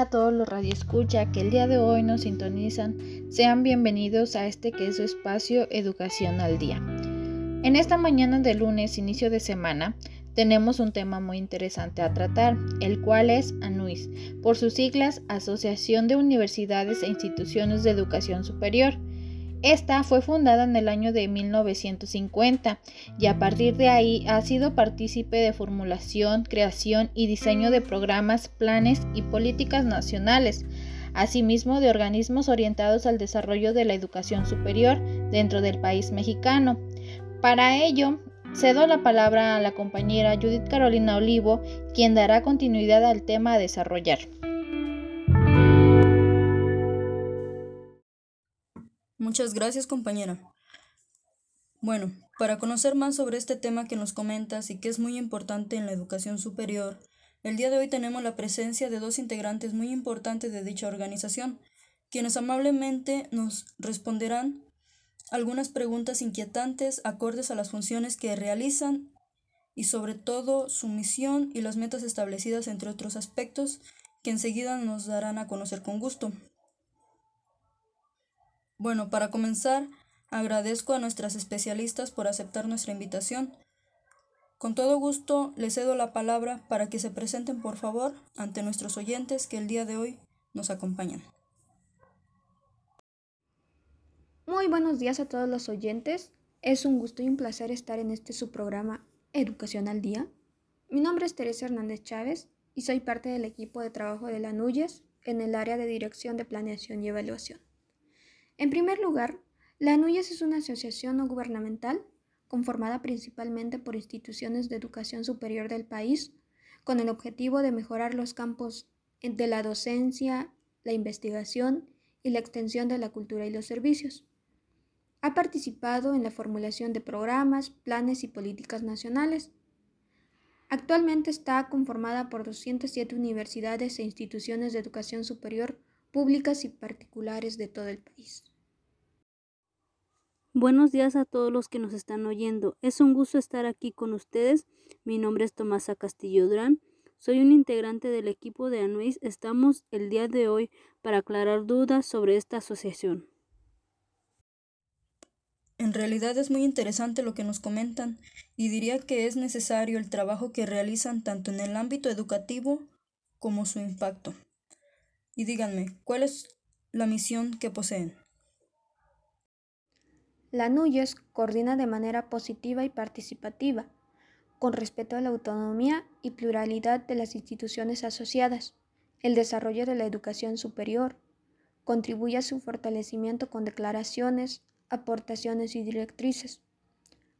A todos los radioescucha que el día de hoy nos sintonizan. Sean bienvenidos a este que es su espacio Educación al Día. En esta mañana de lunes, inicio de semana, tenemos un tema muy interesante a tratar, el cual es ANUIS, por sus siglas Asociación de Universidades e Instituciones de Educación Superior. Esta fue fundada en el año de 1950 y a partir de ahí ha sido partícipe de formulación, creación y diseño de programas, planes y políticas nacionales, asimismo de organismos orientados al desarrollo de la educación superior dentro del país mexicano. Para ello, cedo la palabra a la compañera Judith Carolina Olivo, quien dará continuidad al tema a desarrollar. Muchas gracias, compañera. Bueno, para conocer más sobre este tema que nos comentas y que es muy importante en la educación superior, el día de hoy tenemos la presencia de dos integrantes muy importantes de dicha organización, quienes amablemente nos responderán algunas preguntas inquietantes acordes a las funciones que realizan y sobre todo su misión y las metas establecidas entre otros aspectos que enseguida nos darán a conocer con gusto. Bueno, para comenzar, agradezco a nuestras especialistas por aceptar nuestra invitación. Con todo gusto, les cedo la palabra para que se presenten, por favor, ante nuestros oyentes que el día de hoy nos acompañan. Muy buenos días a todos los oyentes. Es un gusto y un placer estar en este su programa Educación al Día. Mi nombre es Teresa Hernández Chávez y soy parte del equipo de trabajo de la NUYES en el área de Dirección de Planeación y Evaluación. En primer lugar, la ANUYES es una asociación no gubernamental conformada principalmente por instituciones de educación superior del país, con el objetivo de mejorar los campos de la docencia, la investigación y la extensión de la cultura y los servicios. Ha participado en la formulación de programas, planes y políticas nacionales. Actualmente está conformada por 207 universidades e instituciones de educación superior públicas y particulares de todo el país. Buenos días a todos los que nos están oyendo. Es un gusto estar aquí con ustedes. Mi nombre es Tomasa Castillo Durán. Soy un integrante del equipo de ANUIS. Estamos el día de hoy para aclarar dudas sobre esta asociación. En realidad es muy interesante lo que nos comentan y diría que es necesario el trabajo que realizan tanto en el ámbito educativo como su impacto. Y díganme, ¿cuál es la misión que poseen? La NUYES coordina de manera positiva y participativa, con respeto a la autonomía y pluralidad de las instituciones asociadas, el desarrollo de la educación superior, contribuye a su fortalecimiento con declaraciones, aportaciones y directrices.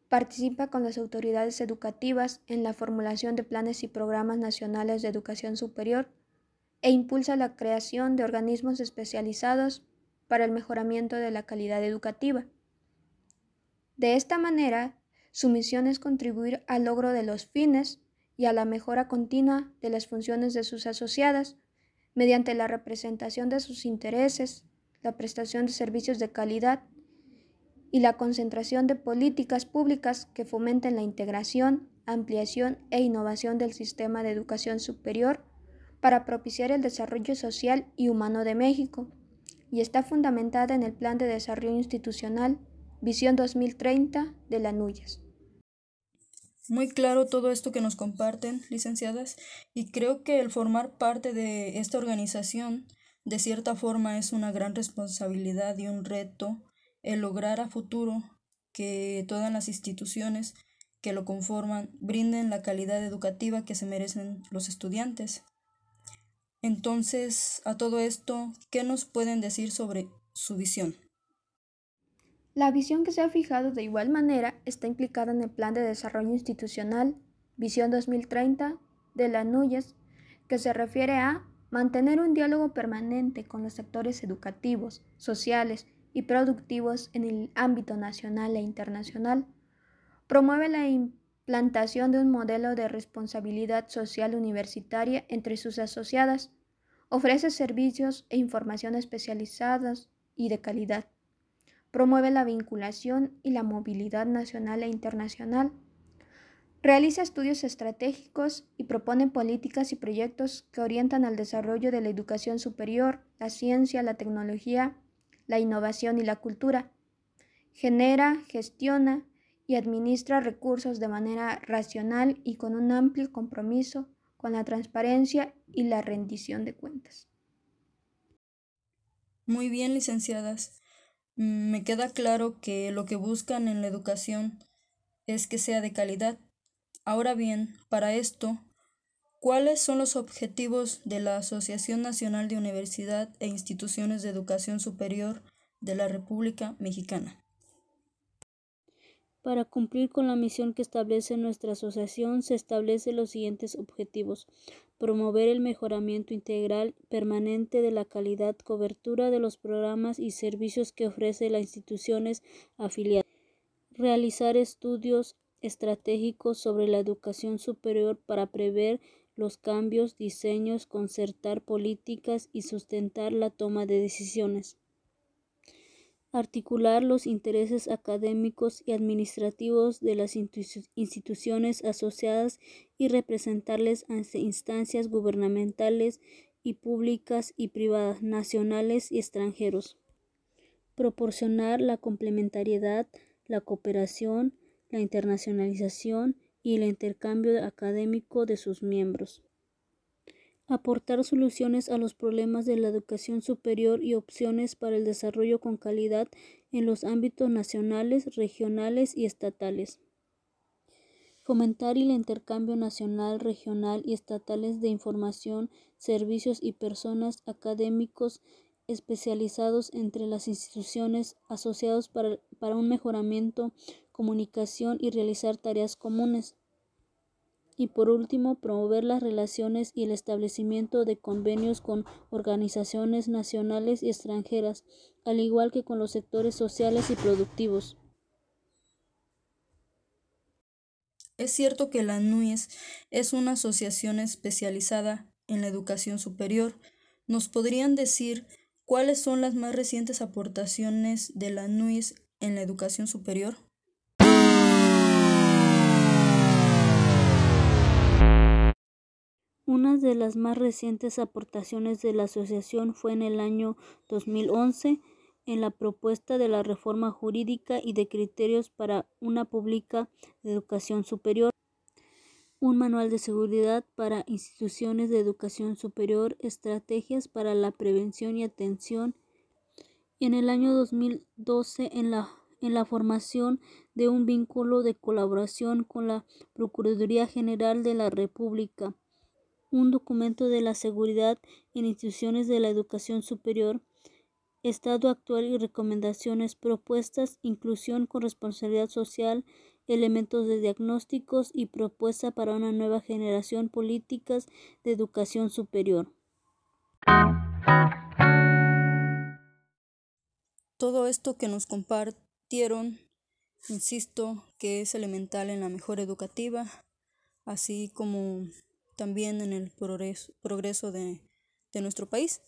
Participa con las autoridades educativas en la formulación de planes y programas nacionales de educación superior e impulsa la creación de organismos especializados para el mejoramiento de la calidad educativa. De esta manera, su misión es contribuir al logro de los fines y a la mejora continua de las funciones de sus asociadas mediante la representación de sus intereses, la prestación de servicios de calidad y la concentración de políticas públicas que fomenten la integración, ampliación e innovación del sistema de educación superior para propiciar el desarrollo social y humano de México, y está fundamentada en el Plan de Desarrollo Institucional Visión 2030 de la NUYES. Muy claro todo esto que nos comparten, licenciadas, y creo que el formar parte de esta organización de cierta forma es una gran responsabilidad y un reto el lograr a futuro que todas las instituciones que lo conforman brinden la calidad educativa que se merecen los estudiantes. Entonces, a todo esto, ¿qué nos pueden decir sobre su visión? La visión que se ha fijado de igual manera está implicada en el Plan de Desarrollo Institucional Visión 2030 de la NUYES, que se refiere a mantener un diálogo permanente con los sectores educativos, sociales y productivos en el ámbito nacional e internacional. Promueve la implantación de un modelo de responsabilidad social universitaria entre sus asociadas. Ofrece servicios e información especializadas y de calidad Promueve la vinculación y la movilidad nacional e internacional. Realiza estudios estratégicos y propone políticas y proyectos que orientan al desarrollo de la educación superior, la ciencia, la tecnología, la innovación y la cultura. Genera, gestiona y administra recursos de manera racional y con un amplio compromiso con la transparencia y la rendición de cuentas. Muy bien, licenciadas. Mm, me queda claro que lo que buscan en la educación es que sea de calidad Ahora bien, para esto, ¿cuáles son los objetivos de la Asociación Nacional de Universidad e Instituciones de Educación Superior de la República Mexicana? Para cumplir con la misión que establece nuestra asociación, se establecen los siguientes objetivos. Promover el mejoramiento integral permanente de la calidad, cobertura de los programas y servicios que ofrece las instituciones afiliadas. Realizar estudios estratégicos sobre la educación superior para prever los cambios, diseños, concertar políticas y sustentar la toma de decisiones. Articular los intereses académicos y administrativos de las instituciones asociadas y representarles ante instancias gubernamentales y públicas y privadas, nacionales y extranjeros. Proporcionar la complementariedad, la cooperación, la internacionalización y el intercambio académico de sus miembros. Aportar soluciones a los problemas de la educación superior y opciones para el desarrollo con calidad en los ámbitos nacionales, regionales y estatales. Fomentar el intercambio nacional, regional y estatales de información, servicios y personas académicos especializados entre las instituciones asociados para, para un mejoramiento comunicación y realizar tareas comunes. Y por último, promover las relaciones y el establecimiento de convenios con organizaciones nacionales y extranjeras, al igual que con los sectores sociales y productivos. Es cierto que la NUIS es una asociación especializada en la educación superior. ¿Nos podrían decir cuáles son las más recientes aportaciones de la NUIS en la educación superior? Una de las más recientes aportaciones de la asociación fue en el año 2011 en la propuesta de la reforma jurídica y de criterios para una pública de educación superior, un manual de seguridad para instituciones de educación superior, estrategias para la prevención y atención, y en el año 2012 en la, en la formación de un vínculo de colaboración con la Procuraduría General de la República un documento de la seguridad en instituciones de la educación superior, estado actual y recomendaciones, propuestas, inclusión con responsabilidad social, elementos de diagnósticos y propuesta para una nueva generación políticas de educación superior. Todo esto que nos compartieron, insisto, que es elemental en la mejora educativa, así como también en el progreso, de, de nuestro país.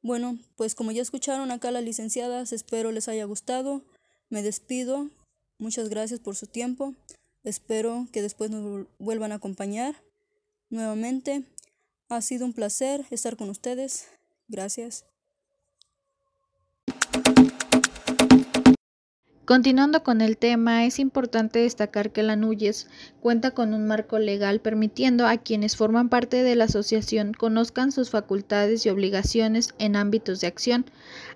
Bueno, pues como ya escucharon acá las licenciadas, espero les haya gustado. Me despido. Muchas gracias por su tiempo. Espero que después nos vuelvan a acompañar nuevamente. Ha sido un placer estar con ustedes. Gracias. Continuando con el tema, es importante destacar que la NUYES cuenta con un marco legal permitiendo a quienes forman parte de la asociación conozcan sus facultades y obligaciones en ámbitos de acción,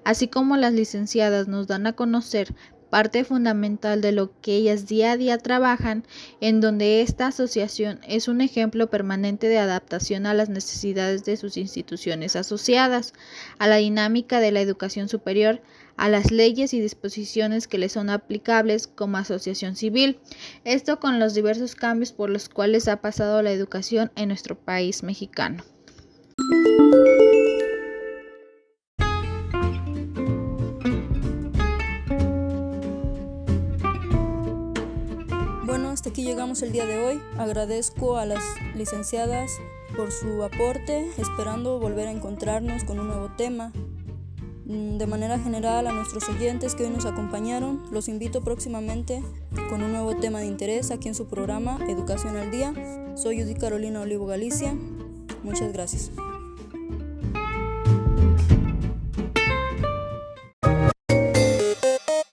así como las licenciadas nos dan a conocer parte fundamental de lo que ellas día a día trabajan, en donde esta asociación es un ejemplo permanente de adaptación a las necesidades de sus instituciones asociadas, a la dinámica de la educación superior, a las leyes y disposiciones que le son aplicables como asociación civil. Esto con los diversos cambios por los cuales ha pasado la educación en nuestro país mexicano. Bueno, hasta aquí llegamos el día de hoy. Agradezco a las licenciadas por su aporte, esperando volver a encontrarnos con un nuevo tema. Mm, de manera general a nuestros oyentes que hoy nos acompañaron, los invito próximamente con un nuevo tema de interés aquí en su programa Educación al Día. Soy Judy Carolina Olivo Galicia. Muchas gracias.